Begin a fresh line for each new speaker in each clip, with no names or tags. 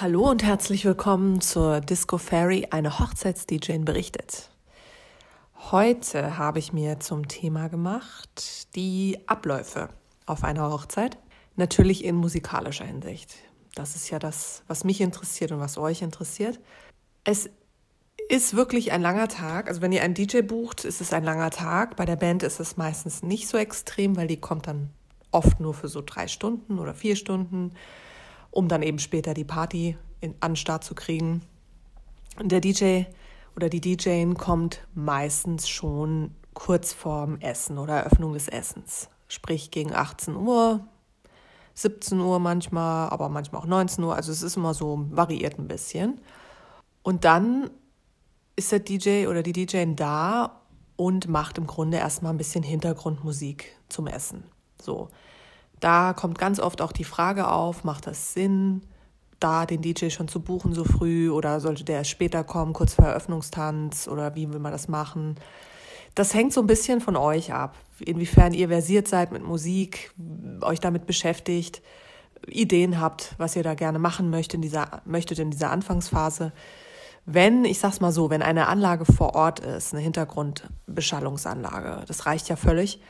Hallo und herzlich willkommen zur Disco Fairy, eine Hochzeits-DJ berichtet. Heute habe ich mir zum Thema gemacht die Abläufe auf einer Hochzeit, natürlich in musikalischer Hinsicht. Das ist ja das, was mich interessiert und was euch interessiert. Es ist wirklich ein langer Tag. Also wenn ihr einen DJ bucht, ist es ein langer Tag. Bei der Band ist es meistens nicht so extrem, weil die kommt dann oft nur für so drei Stunden oder vier Stunden um dann eben später die Party in, an Start zu kriegen. Der DJ oder die DJin kommt meistens schon kurz vorm Essen oder Eröffnung des Essens. Sprich gegen 18 Uhr, 17 Uhr manchmal, aber manchmal auch 19 Uhr. Also es ist immer so, variiert ein bisschen. Und dann ist der DJ oder die DJin da und macht im Grunde erstmal ein bisschen Hintergrundmusik zum Essen. So. Da kommt ganz oft auch die Frage auf, macht das Sinn, da den DJ schon zu buchen so früh oder sollte der später kommen, kurz vor Eröffnungstanz oder wie will man das machen? Das hängt so ein bisschen von euch ab, inwiefern ihr versiert seid mit Musik, euch damit beschäftigt, Ideen habt, was ihr da gerne machen möchtet in dieser, möchtet in dieser Anfangsphase. Wenn, ich sag's mal so, wenn eine Anlage vor Ort ist, eine Hintergrundbeschallungsanlage, das reicht ja völlig,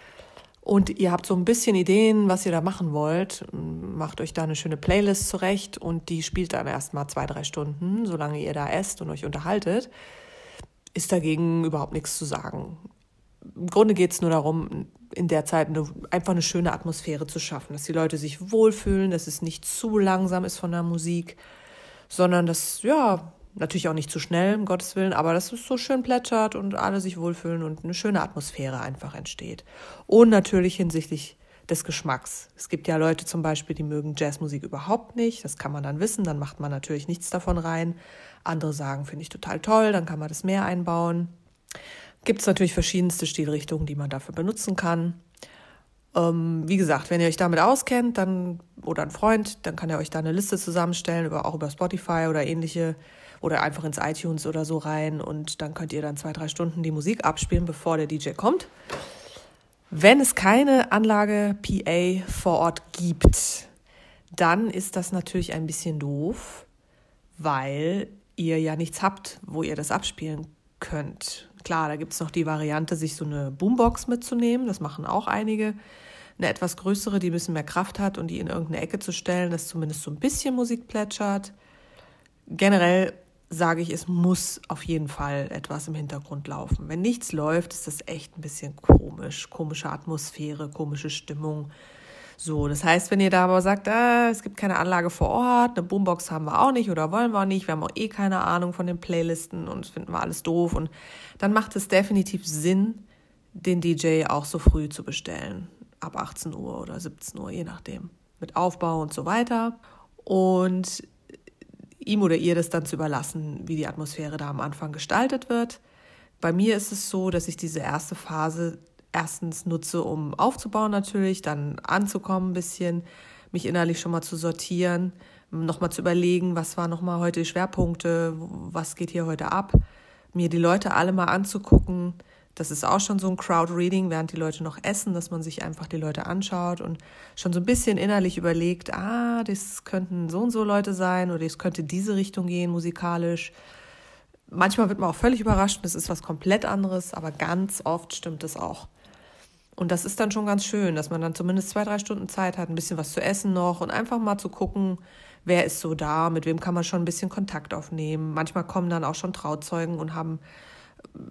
und ihr habt so ein bisschen Ideen, was ihr da machen wollt, macht euch da eine schöne Playlist zurecht und die spielt dann erstmal zwei, drei Stunden, solange ihr da esst und euch unterhaltet, ist dagegen überhaupt nichts zu sagen. Im Grunde geht es nur darum, in der Zeit eine, einfach eine schöne Atmosphäre zu schaffen, dass die Leute sich wohlfühlen, dass es nicht zu langsam ist von der Musik, sondern dass, ja, Natürlich auch nicht zu schnell, um Gottes Willen, aber dass es so schön plätschert und alle sich wohlfühlen und eine schöne Atmosphäre einfach entsteht. Und natürlich hinsichtlich des Geschmacks. Es gibt ja Leute zum Beispiel, die mögen Jazzmusik überhaupt nicht. Das kann man dann wissen, dann macht man natürlich nichts davon rein. Andere sagen, finde ich total toll, dann kann man das mehr einbauen. Gibt es natürlich verschiedenste Stilrichtungen, die man dafür benutzen kann. Ähm, wie gesagt, wenn ihr euch damit auskennt, dann oder ein Freund, dann kann er euch da eine Liste zusammenstellen, über, auch über Spotify oder ähnliche oder einfach ins iTunes oder so rein und dann könnt ihr dann zwei, drei Stunden die Musik abspielen, bevor der DJ kommt. Wenn es keine Anlage PA vor Ort gibt, dann ist das natürlich ein bisschen doof, weil ihr ja nichts habt, wo ihr das abspielen könnt. Klar, da gibt es noch die Variante, sich so eine Boombox mitzunehmen. Das machen auch einige. Eine etwas größere, die ein bisschen mehr Kraft hat und die in irgendeine Ecke zu stellen, dass zumindest so ein bisschen Musik plätschert. Generell sage ich, es muss auf jeden Fall etwas im Hintergrund laufen. Wenn nichts läuft, ist das echt ein bisschen komisch. Komische Atmosphäre, komische Stimmung. So, das heißt, wenn ihr da aber sagt, ah, es gibt keine Anlage vor Ort, eine Boombox haben wir auch nicht oder wollen wir auch nicht, wir haben auch eh keine Ahnung von den Playlisten und finden wir alles doof und dann macht es definitiv Sinn, den DJ auch so früh zu bestellen. Ab 18 Uhr oder 17 Uhr, je nachdem. Mit Aufbau und so weiter. Und ihm oder ihr das dann zu überlassen, wie die Atmosphäre da am Anfang gestaltet wird. Bei mir ist es so, dass ich diese erste Phase erstens nutze, um aufzubauen natürlich, dann anzukommen ein bisschen, mich innerlich schon mal zu sortieren, nochmal zu überlegen, was waren nochmal heute die Schwerpunkte, was geht hier heute ab, mir die Leute alle mal anzugucken, das ist auch schon so ein Crowd-Reading, während die Leute noch essen, dass man sich einfach die Leute anschaut und schon so ein bisschen innerlich überlegt, ah, das könnten so und so Leute sein oder es könnte diese Richtung gehen musikalisch. Manchmal wird man auch völlig überrascht, das ist was komplett anderes, aber ganz oft stimmt es auch. Und das ist dann schon ganz schön, dass man dann zumindest zwei, drei Stunden Zeit hat, ein bisschen was zu essen noch und einfach mal zu gucken, wer ist so da, mit wem kann man schon ein bisschen Kontakt aufnehmen. Manchmal kommen dann auch schon Trauzeugen und haben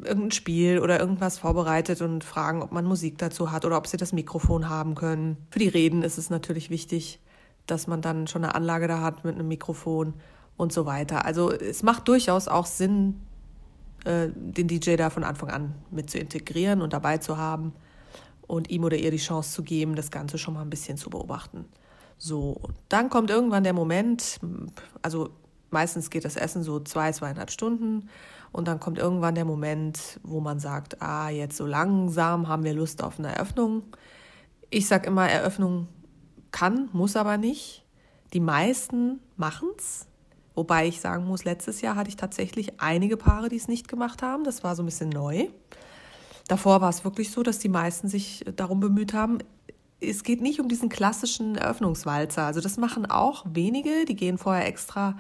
irgendein Spiel oder irgendwas vorbereitet und fragen, ob man Musik dazu hat oder ob sie das Mikrofon haben können. Für die Reden ist es natürlich wichtig, dass man dann schon eine Anlage da hat mit einem Mikrofon und so weiter. Also es macht durchaus auch Sinn, äh, den DJ da von Anfang an mit zu integrieren und dabei zu haben und ihm oder ihr die Chance zu geben, das Ganze schon mal ein bisschen zu beobachten. So, dann kommt irgendwann der Moment, also meistens geht das Essen so zwei, zweieinhalb Stunden und dann kommt irgendwann der Moment, wo man sagt, ah, jetzt so langsam haben wir Lust auf eine Eröffnung. Ich sage immer, Eröffnung kann, muss aber nicht. Die meisten machen es. Wobei ich sagen muss, letztes Jahr hatte ich tatsächlich einige Paare, die es nicht gemacht haben. Das war so ein bisschen neu. Davor war es wirklich so, dass die meisten sich darum bemüht haben. es geht nicht um diesen klassischen Eröffnungswalzer. Also das machen auch wenige, die gehen vorher extra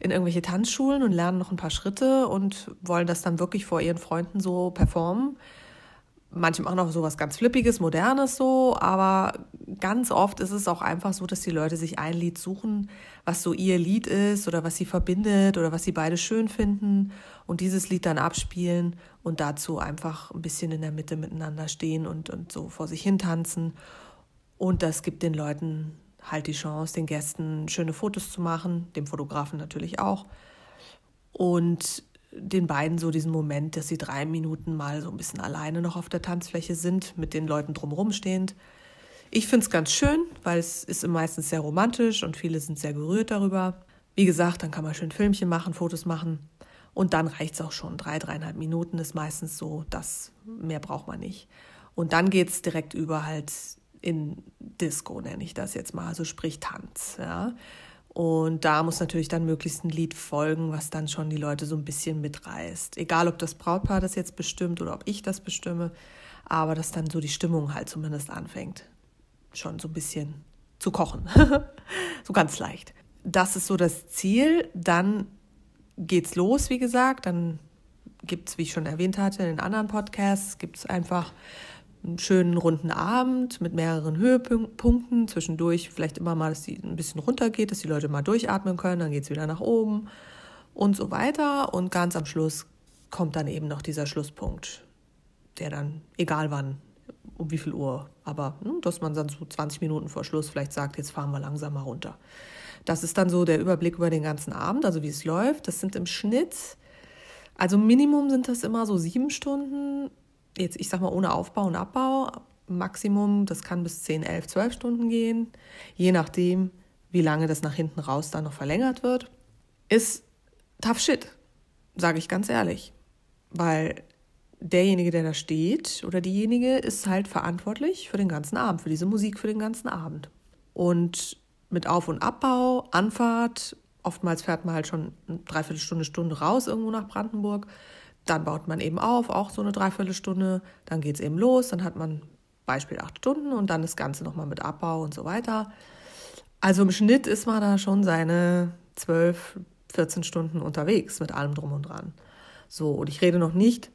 in irgendwelche Tanzschulen und lernen noch ein paar Schritte und wollen das dann wirklich vor ihren Freunden so performen. Manche machen auch sowas ganz Flippiges, Modernes so, aber ganz oft ist es auch einfach so, dass die Leute sich ein Lied suchen, was so ihr Lied ist oder was sie verbindet oder was sie beide schön finden und dieses Lied dann abspielen und dazu einfach ein bisschen in der Mitte miteinander stehen und, und so vor sich hin tanzen. Und das gibt den Leuten halt die Chance, den Gästen schöne Fotos zu machen, dem Fotografen natürlich auch. Und den beiden so diesen Moment, dass sie drei Minuten mal so ein bisschen alleine noch auf der Tanzfläche sind, mit den Leuten drumherum stehend. Ich finde es ganz schön, weil es ist meistens sehr romantisch und viele sind sehr gerührt darüber. Wie gesagt, dann kann man schön Filmchen machen, Fotos machen und dann reicht es auch schon. Drei, dreieinhalb Minuten ist meistens so, das mehr braucht man nicht. Und dann geht es direkt über halt in Disco, nenne ich das jetzt mal, also sprich Tanz. Ja. Und da muss natürlich dann möglichst ein Lied folgen, was dann schon die Leute so ein bisschen mitreißt. Egal, ob das Brautpaar das jetzt bestimmt oder ob ich das bestimme, aber dass dann so die Stimmung halt zumindest anfängt, schon so ein bisschen zu kochen. so ganz leicht. Das ist so das Ziel. Dann geht's los, wie gesagt. Dann gibt es, wie ich schon erwähnt hatte, in den anderen Podcasts, gibt es einfach einen schönen runden Abend mit mehreren Höhepunkten. Zwischendurch vielleicht immer mal, dass die ein bisschen runtergeht, dass die Leute mal durchatmen können, dann geht es wieder nach oben und so weiter. Und ganz am Schluss kommt dann eben noch dieser Schlusspunkt, der dann, egal wann, um wie viel Uhr, aber hm, dass man dann so 20 Minuten vor Schluss vielleicht sagt, jetzt fahren wir langsam mal runter. Das ist dann so der Überblick über den ganzen Abend, also wie es läuft. Das sind im Schnitt, also Minimum sind das immer so sieben Stunden jetzt, ich sag mal, ohne Aufbau und Abbau, Maximum, das kann bis 10, 11, 12 Stunden gehen, je nachdem, wie lange das nach hinten raus dann noch verlängert wird, ist tough shit, sage ich ganz ehrlich. Weil derjenige, der da steht oder diejenige ist halt verantwortlich für den ganzen Abend, für diese Musik für den ganzen Abend. Und mit Auf- und Abbau, Anfahrt, oftmals fährt man halt schon eine Dreiviertelstunde, Stunde raus irgendwo nach Brandenburg dann baut man eben auf, auch so eine Dreiviertelstunde. Dann geht es eben los. Dann hat man Beispiel acht Stunden und dann das Ganze nochmal mit Abbau und so weiter. Also im Schnitt ist man da schon seine zwölf, 14 Stunden unterwegs mit allem drum und dran. So, und ich rede noch nicht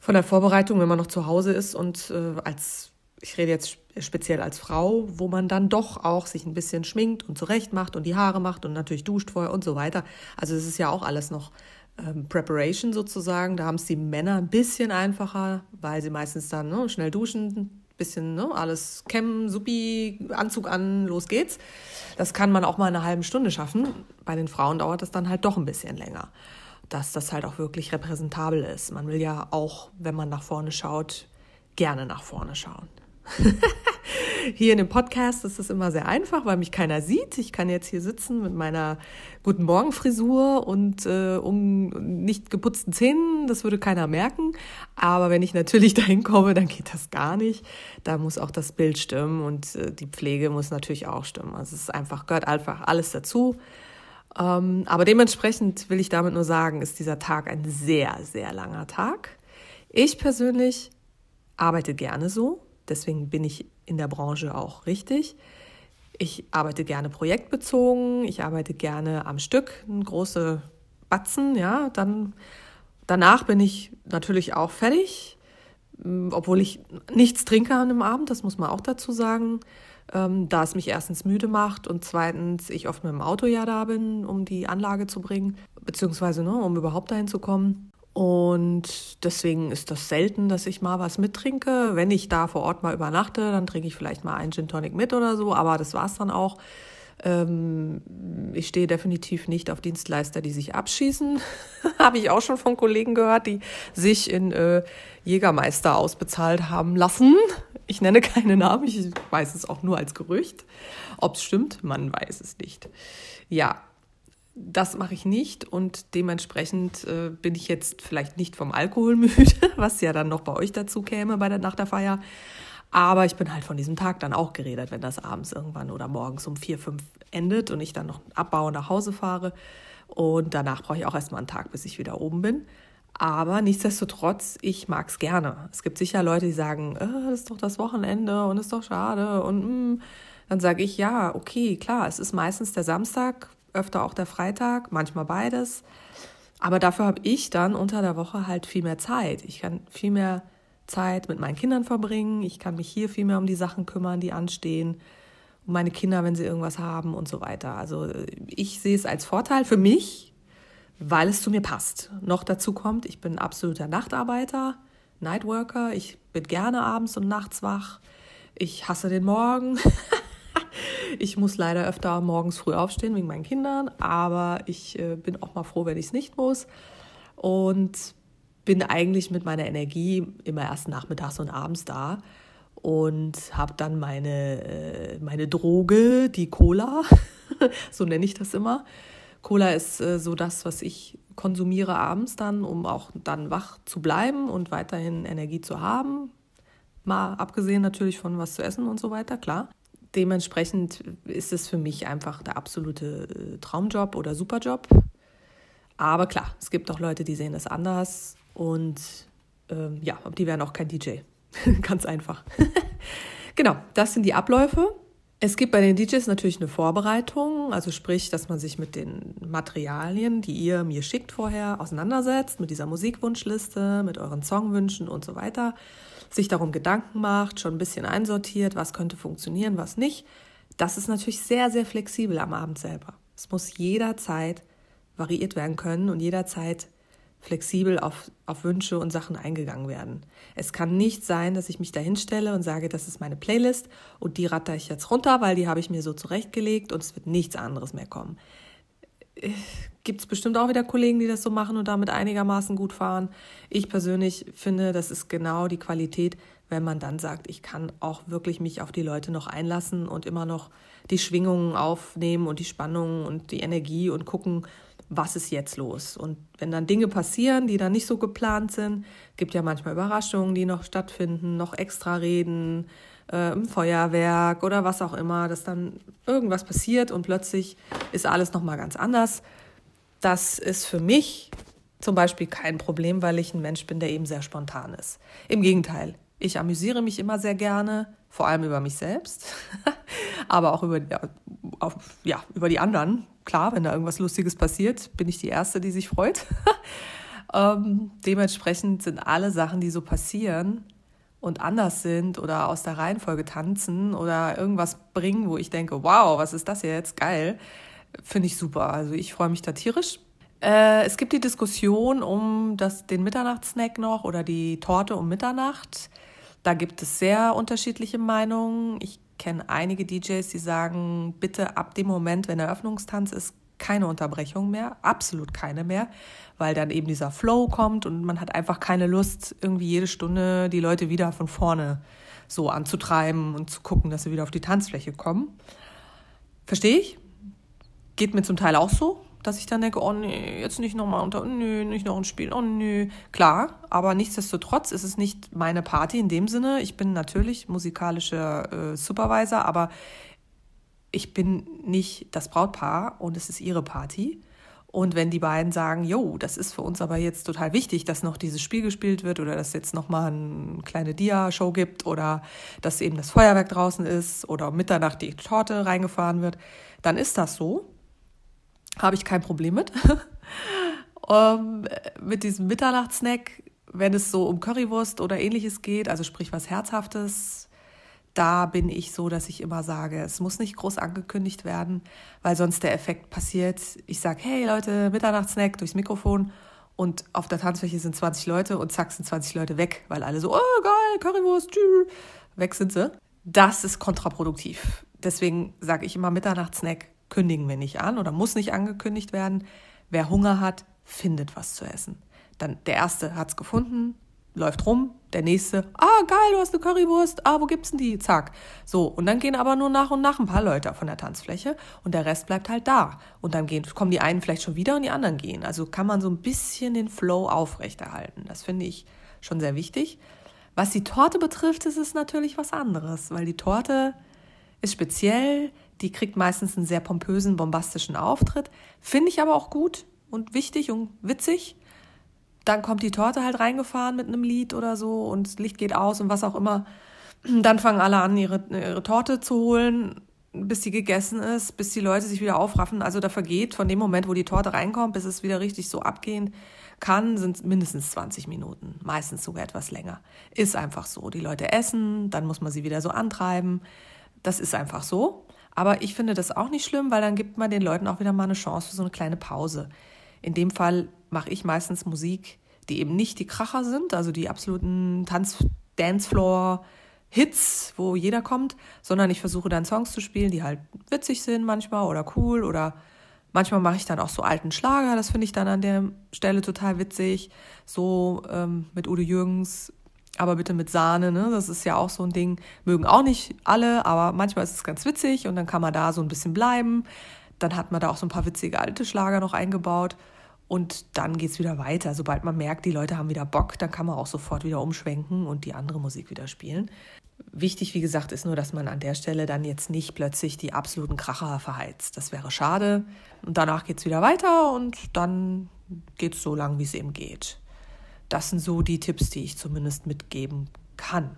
von der Vorbereitung, wenn man noch zu Hause ist und äh, als, ich rede jetzt speziell als Frau, wo man dann doch auch sich ein bisschen schminkt und zurecht macht und die Haare macht und natürlich duscht vorher und so weiter. Also es ist ja auch alles noch ähm, Preparation sozusagen. Da haben es die Männer ein bisschen einfacher, weil sie meistens dann ne, schnell duschen, bisschen ne, alles kämmen, supi, Anzug an, los geht's. Das kann man auch mal in einer halben Stunde schaffen. Bei den Frauen dauert das dann halt doch ein bisschen länger, dass das halt auch wirklich repräsentabel ist. Man will ja auch, wenn man nach vorne schaut, gerne nach vorne schauen. Hier in dem Podcast ist es immer sehr einfach, weil mich keiner sieht. Ich kann jetzt hier sitzen mit meiner guten Morgen Frisur und äh, um nicht geputzten Zähnen. Das würde keiner merken. Aber wenn ich natürlich dahin komme, dann geht das gar nicht. Da muss auch das Bild stimmen und äh, die Pflege muss natürlich auch stimmen. Also es ist einfach gehört einfach alles dazu. Ähm, aber dementsprechend will ich damit nur sagen, ist dieser Tag ein sehr sehr langer Tag. Ich persönlich arbeite gerne so. Deswegen bin ich in der Branche auch richtig. Ich arbeite gerne projektbezogen, ich arbeite gerne am Stück, große Batzen, ja, dann danach bin ich natürlich auch fertig, mm, obwohl ich nichts trinke an einem Abend, das muss man auch dazu sagen, ähm, da es mich erstens müde macht und zweitens ich oft mit dem Auto ja da bin, um die Anlage zu bringen, beziehungsweise ne, um überhaupt dahin zu kommen. Und deswegen ist das selten, dass ich mal was mittrinke. Wenn ich da vor Ort mal übernachte, dann trinke ich vielleicht mal einen Gin Tonic mit oder so, aber das war's dann auch. Ähm, ich stehe definitiv nicht auf Dienstleister, die sich abschießen. Habe ich auch schon von Kollegen gehört, die sich in äh, Jägermeister ausbezahlt haben lassen. Ich nenne keine Namen, ich weiß es auch nur als Gerücht. Ob es stimmt, man weiß es nicht. Ja, das mache ich nicht und dementsprechend äh, bin ich jetzt vielleicht nicht vom Alkohol müde, was ja dann noch bei euch dazu käme bei der, nach der Feier. Aber ich bin halt von diesem Tag dann auch geredet, wenn das abends irgendwann oder morgens um vier, fünf endet und ich dann noch abbaue und nach Hause fahre. Und danach brauche ich auch erstmal einen Tag, bis ich wieder oben bin. Aber nichtsdestotrotz, ich mag es gerne. Es gibt sicher Leute, die sagen, äh, das ist doch das Wochenende und ist doch schade. Und mh. Mm. dann sage ich, ja, okay, klar, es ist meistens der Samstag, öfter auch der Freitag, manchmal beides. Aber dafür habe ich dann unter der Woche halt viel mehr Zeit. Ich kann viel mehr Zeit mit meinen Kindern verbringen. Ich kann mich hier viel mehr um die Sachen kümmern, die anstehen. Um meine Kinder, wenn sie irgendwas haben und so weiter. Also ich sehe es als Vorteil für mich, weil es zu mir passt. Noch dazu kommt, ich bin absoluter Nachtarbeiter, Nightworker. Ich bin gerne abends und nachts wach. Ich hasse den Morgen. ich muss leider öfter morgens früh aufstehen wegen meinen Kindern, aber ich äh, bin auch mal froh, wenn ich es nicht muss. Und bin eigentlich mit meiner Energie immer erst nachmittags und abends da und habe dann meine, äh, meine Droge, die Cola, so nenne ich das immer. Cola ist äh, so das, was ich konsumiere abends dann, um auch dann wach zu bleiben und weiterhin Energie zu haben. Mal abgesehen natürlich von was zu essen und so weiter, klar. Dementsprechend ist es für mich einfach der absolute äh, Traumjob oder Superjob. Aber klar, es gibt auch Leute, die sehen das anders und ähm, ja, die wären auch kein DJ. Ganz einfach. genau, das sind die Abläufe. Es gibt bei den DJs natürlich eine Vorbereitung, also sprich, dass man sich mit den Materialien, die ihr mir schickt vorher, auseinandersetzt, mit dieser Musikwunschliste, mit euren Songwünschen und so weiter, sich darum Gedanken macht, schon ein bisschen einsortiert, was könnte funktionieren, was nicht. Das ist natürlich sehr, sehr flexibel am Abend selber. Es muss jederzeit variiert werden können und jederzeit flexibel auf, auf Wünsche und Sachen eingegangen werden. Es kann nicht sein, dass ich mich da hinstelle und sage, das ist meine Playlist und die ratter ich jetzt runter, weil die habe ich mir so zurechtgelegt und es wird nichts anderes mehr kommen. Gibt es bestimmt auch wieder Kollegen, die das so machen und damit einigermaßen gut fahren. Ich persönlich finde, das ist genau die Qualität, wenn man dann sagt, ich kann auch wirklich mich auf die Leute noch einlassen und immer noch die Schwingungen aufnehmen und die Spannungen und die Energie und gucken, was ist jetzt los? Und wenn dann Dinge passieren, die dann nicht so geplant sind, gibt ja manchmal Überraschungen, die noch stattfinden, noch extra Reden, äh, im Feuerwerk oder was auch immer, dass dann irgendwas passiert und plötzlich ist alles nochmal ganz anders. Das ist für mich zum Beispiel kein Problem, weil ich ein Mensch bin, der eben sehr spontan ist. Im Gegenteil, ich amüsiere mich immer sehr gerne, vor allem über mich selbst, aber auch über, ja, auf, ja, über die anderen. Klar, wenn da irgendwas Lustiges passiert, bin ich die Erste, die sich freut. ähm, dementsprechend sind alle Sachen, die so passieren und anders sind oder aus der Reihenfolge tanzen oder irgendwas bringen, wo ich denke, wow, was ist das jetzt? Geil. Finde ich super. Also ich freue mich da tierisch. Äh, es gibt die Diskussion um das, den Mitternachtssnack noch oder die Torte um Mitternacht. Da gibt es sehr unterschiedliche Meinungen. Ich kenne einige DJs, die sagen, bitte ab dem Moment, wenn Eröffnungstanz ist, keine Unterbrechung mehr, absolut keine mehr, weil dann eben dieser Flow kommt und man hat einfach keine Lust, irgendwie jede Stunde die Leute wieder von vorne so anzutreiben und zu gucken, dass sie wieder auf die Tanzfläche kommen. Verstehe ich? Geht mir zum Teil auch so dass ich dann denke, oh nee, jetzt nicht nochmal unter, nö, nicht noch ein Spiel, oh nö. Klar, aber nichtsdestotrotz ist es nicht meine Party in dem Sinne. Ich bin natürlich musikalischer äh, Supervisor, aber ich bin nicht das Brautpaar und es ist ihre Party. Und wenn die beiden sagen, jo, das ist für uns aber jetzt total wichtig, dass noch dieses Spiel gespielt wird oder dass jetzt nochmal eine kleine Dia-Show gibt oder dass eben das Feuerwerk draußen ist oder Mitternacht die Torte reingefahren wird, dann ist das so. Habe ich kein Problem mit. um, mit diesem Mitternachtssnack, wenn es so um Currywurst oder ähnliches geht, also sprich was Herzhaftes, da bin ich so, dass ich immer sage, es muss nicht groß angekündigt werden, weil sonst der Effekt passiert. Ich sage, hey Leute, Mitternachtssnack durchs Mikrofon und auf der Tanzfläche sind 20 Leute und zack sind 20 Leute weg, weil alle so, oh geil, Currywurst, tschü, weg sind sie. Das ist kontraproduktiv. Deswegen sage ich immer Mitternachtssnack kündigen wir nicht an oder muss nicht angekündigt werden. Wer Hunger hat, findet was zu essen. Dann der erste hat's gefunden, läuft rum, der nächste, ah geil, du hast eine Currywurst, ah wo gibt's denn die? Zack. So und dann gehen aber nur nach und nach ein paar Leute von der Tanzfläche und der Rest bleibt halt da und dann gehen kommen die einen vielleicht schon wieder und die anderen gehen. Also kann man so ein bisschen den Flow aufrechterhalten. Das finde ich schon sehr wichtig. Was die Torte betrifft, ist es natürlich was anderes, weil die Torte ist speziell, die kriegt meistens einen sehr pompösen, bombastischen Auftritt. Finde ich aber auch gut und wichtig und witzig. dann kommt die Torte halt reingefahren mit einem Lied oder so und das Licht geht aus und was auch immer. Dann fangen alle an, ihre, ihre Torte zu holen, bis sie gegessen ist, bis die Leute sich wieder aufraffen. Also da vergeht von dem Moment, wo die Torte reinkommt, bis es wieder richtig so abgehen kann, sind mindestens 20 Minuten, meistens sogar etwas länger. Ist einfach so. Die Leute essen, dann muss man sie wieder so antreiben. Das ist einfach so. Aber ich finde das auch nicht schlimm, weil dann gibt man den Leuten auch wieder mal eine Chance für so eine kleine Pause. In dem Fall mache ich meistens Musik, die eben nicht die Kracher sind, also die absoluten Tanz Dancefloor Hits, wo jeder kommt, sondern ich versuche dann Songs zu spielen, die halt witzig sind manchmal oder cool oder manchmal mache ich dann auch so alten Schlager, das finde ich dann an der Stelle total witzig, so ähm, mit Udo Jürgens, aber bitte mit Sahne, ne? das ist ja auch so ein Ding, mögen auch nicht alle, aber manchmal ist es ganz witzig und dann kann man da so ein bisschen bleiben, dann hat man da auch so ein paar witzige alte Schlager noch eingebaut und dann geht es wieder weiter. Sobald man merkt, die Leute haben wieder Bock, dann kann man auch sofort wieder umschwenken und die andere Musik wieder spielen. Wichtig, wie gesagt, ist nur, dass man an der Stelle dann jetzt nicht plötzlich die absoluten Kracher verheizt. Das wäre schade. Und danach geht es wieder weiter und dann geht es so lang, wie es eben geht. Das sind so die Tipps, die ich zumindest mitgeben kann.